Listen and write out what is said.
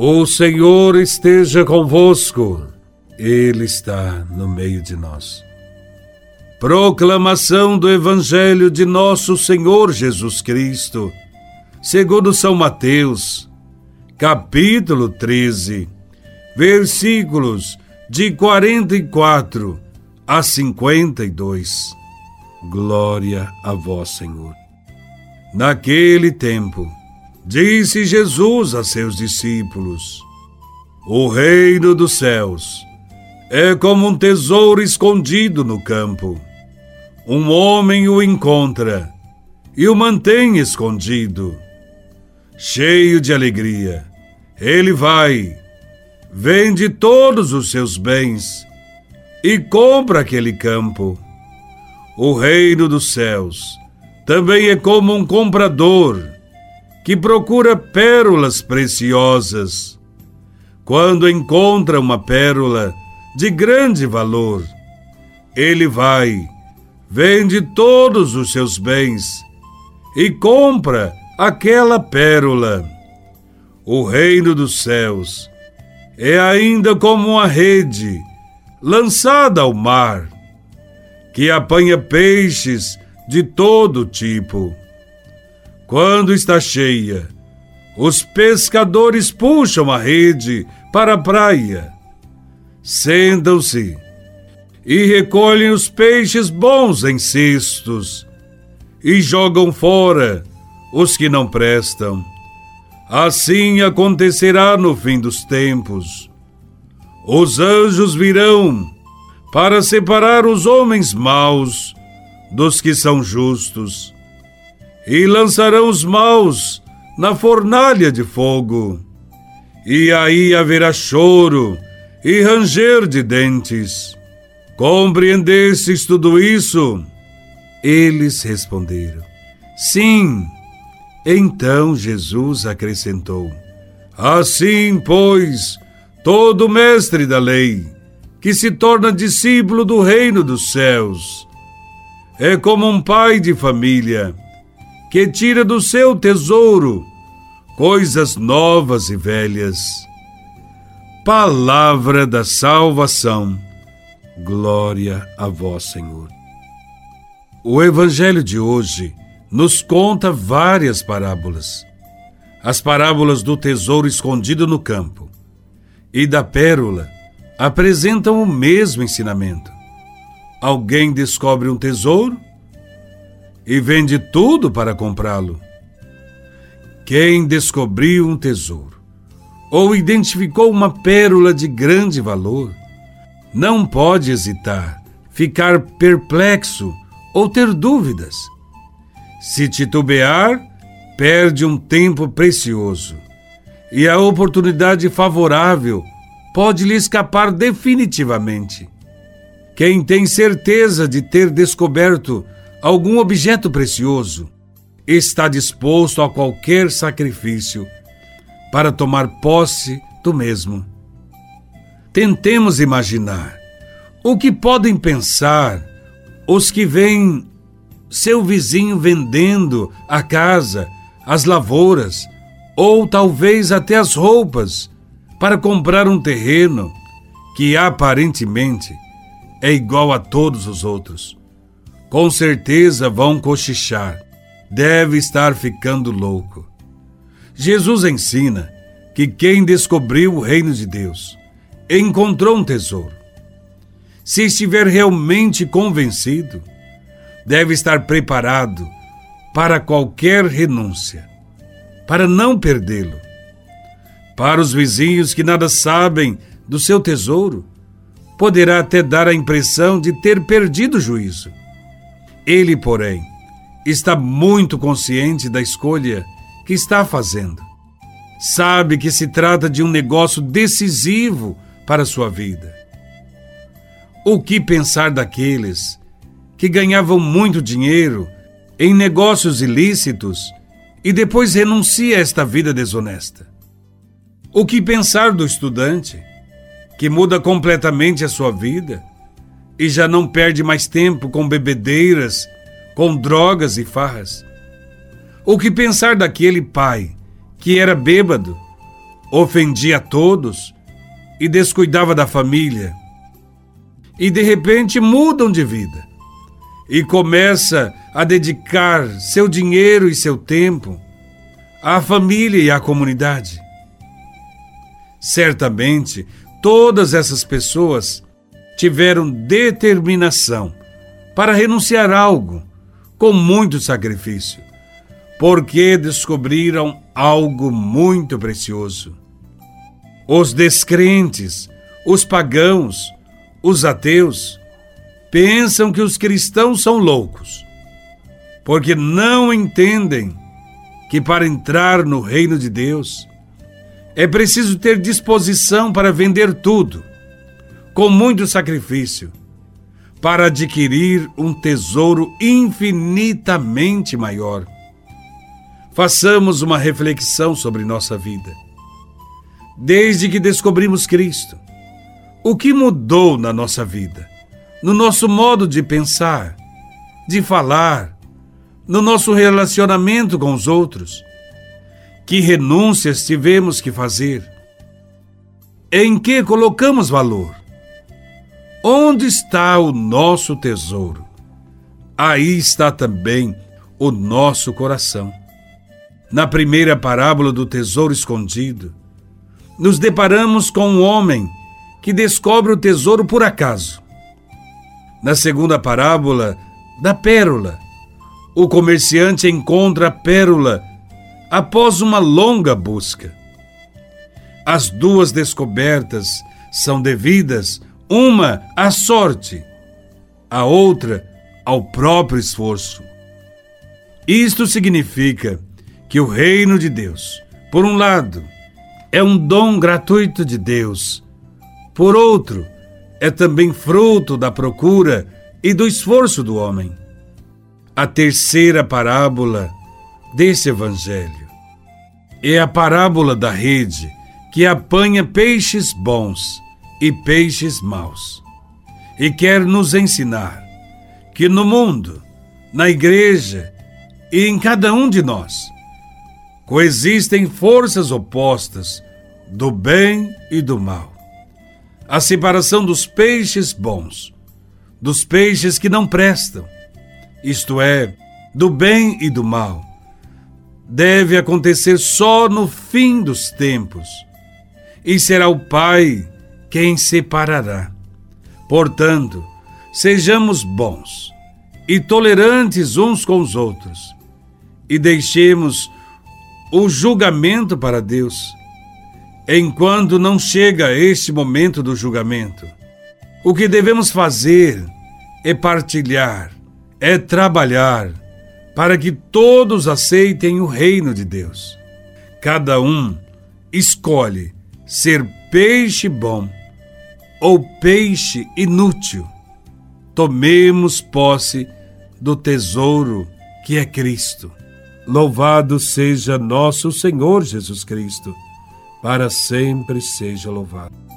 O Senhor esteja convosco, Ele está no meio de nós. Proclamação do Evangelho de Nosso Senhor Jesus Cristo, segundo São Mateus, capítulo 13, versículos de 44 a 52. Glória a Vós, Senhor. Naquele tempo, Disse Jesus a seus discípulos: O reino dos céus é como um tesouro escondido no campo. Um homem o encontra e o mantém escondido. Cheio de alegria, ele vai, vende todos os seus bens e compra aquele campo. O reino dos céus também é como um comprador que procura pérolas preciosas. Quando encontra uma pérola de grande valor, ele vai, vende todos os seus bens e compra aquela pérola. O reino dos céus é ainda como uma rede lançada ao mar, que apanha peixes de todo tipo. Quando está cheia, os pescadores puxam a rede para a praia, sentam-se e recolhem os peixes bons em cestos e jogam fora os que não prestam. Assim acontecerá no fim dos tempos. Os anjos virão para separar os homens maus dos que são justos e lançarão os maus na fornalha de fogo. E aí haverá choro e ranger de dentes. Compreendestes tudo isso? Eles responderam: Sim. Então Jesus acrescentou: Assim, pois, todo mestre da lei, que se torna discípulo do reino dos céus, é como um pai de família que tira do seu tesouro coisas novas e velhas. Palavra da salvação. Glória a vós, Senhor. O Evangelho de hoje nos conta várias parábolas. As parábolas do tesouro escondido no campo e da pérola apresentam o mesmo ensinamento. Alguém descobre um tesouro e vende tudo para comprá-lo. Quem descobriu um tesouro ou identificou uma pérola de grande valor, não pode hesitar, ficar perplexo ou ter dúvidas. Se titubear, perde um tempo precioso e a oportunidade favorável pode lhe escapar definitivamente. Quem tem certeza de ter descoberto algum objeto precioso, está disposto a qualquer sacrifício para tomar posse do mesmo. Tentemos imaginar o que podem pensar os que veem seu vizinho vendendo a casa, as lavouras ou talvez até as roupas para comprar um terreno que aparentemente é igual a todos os outros. Com certeza vão cochichar. Deve estar ficando louco. Jesus ensina que quem descobriu o reino de Deus encontrou um tesouro. Se estiver realmente convencido, deve estar preparado para qualquer renúncia, para não perdê-lo. Para os vizinhos que nada sabem do seu tesouro, poderá até dar a impressão de ter perdido o juízo. Ele, porém, está muito consciente da escolha que está fazendo. Sabe que se trata de um negócio decisivo para sua vida. O que pensar daqueles que ganhavam muito dinheiro em negócios ilícitos e depois renuncia a esta vida desonesta? O que pensar do estudante que muda completamente a sua vida e já não perde mais tempo com bebedeiras, com drogas e farras. O que pensar daquele pai que era bêbado ofendia a todos e descuidava da família. E de repente mudam de vida e começa a dedicar seu dinheiro e seu tempo à família e à comunidade. Certamente, todas essas pessoas tiveram determinação para renunciar algo com muito sacrifício, porque descobriram algo muito precioso. Os descrentes, os pagãos, os ateus, pensam que os cristãos são loucos, porque não entendem que para entrar no reino de Deus é preciso ter disposição para vender tudo, com muito sacrifício, para adquirir um tesouro infinitamente maior. Façamos uma reflexão sobre nossa vida. Desde que descobrimos Cristo, o que mudou na nossa vida? No nosso modo de pensar, de falar, no nosso relacionamento com os outros? Que renúncias tivemos que fazer? Em que colocamos valor? Onde está o nosso tesouro? Aí está também o nosso coração. Na primeira parábola do tesouro escondido, nos deparamos com um homem que descobre o tesouro por acaso. Na segunda parábola, da pérola, o comerciante encontra a pérola após uma longa busca. As duas descobertas são devidas, uma à sorte, a outra ao próprio esforço. Isto significa que o reino de Deus, por um lado, é um dom gratuito de Deus, por outro, é também fruto da procura e do esforço do homem. A terceira parábola desse evangelho é a parábola da rede que apanha peixes bons e peixes maus. E quer nos ensinar que no mundo, na igreja e em cada um de nós, coexistem forças opostas do bem e do mal. A separação dos peixes bons, dos peixes que não prestam, isto é, do bem e do mal, deve acontecer só no fim dos tempos, e será o Pai quem separará. Portanto, sejamos bons e tolerantes uns com os outros, e deixemos o julgamento para Deus, enquanto não chega este momento do julgamento. O que devemos fazer é partilhar, é trabalhar, para que todos aceitem o reino de Deus. Cada um escolhe ser peixe bom ou peixe inútil. Tomemos posse do tesouro que é Cristo. Louvado seja nosso Senhor Jesus Cristo, para sempre seja louvado.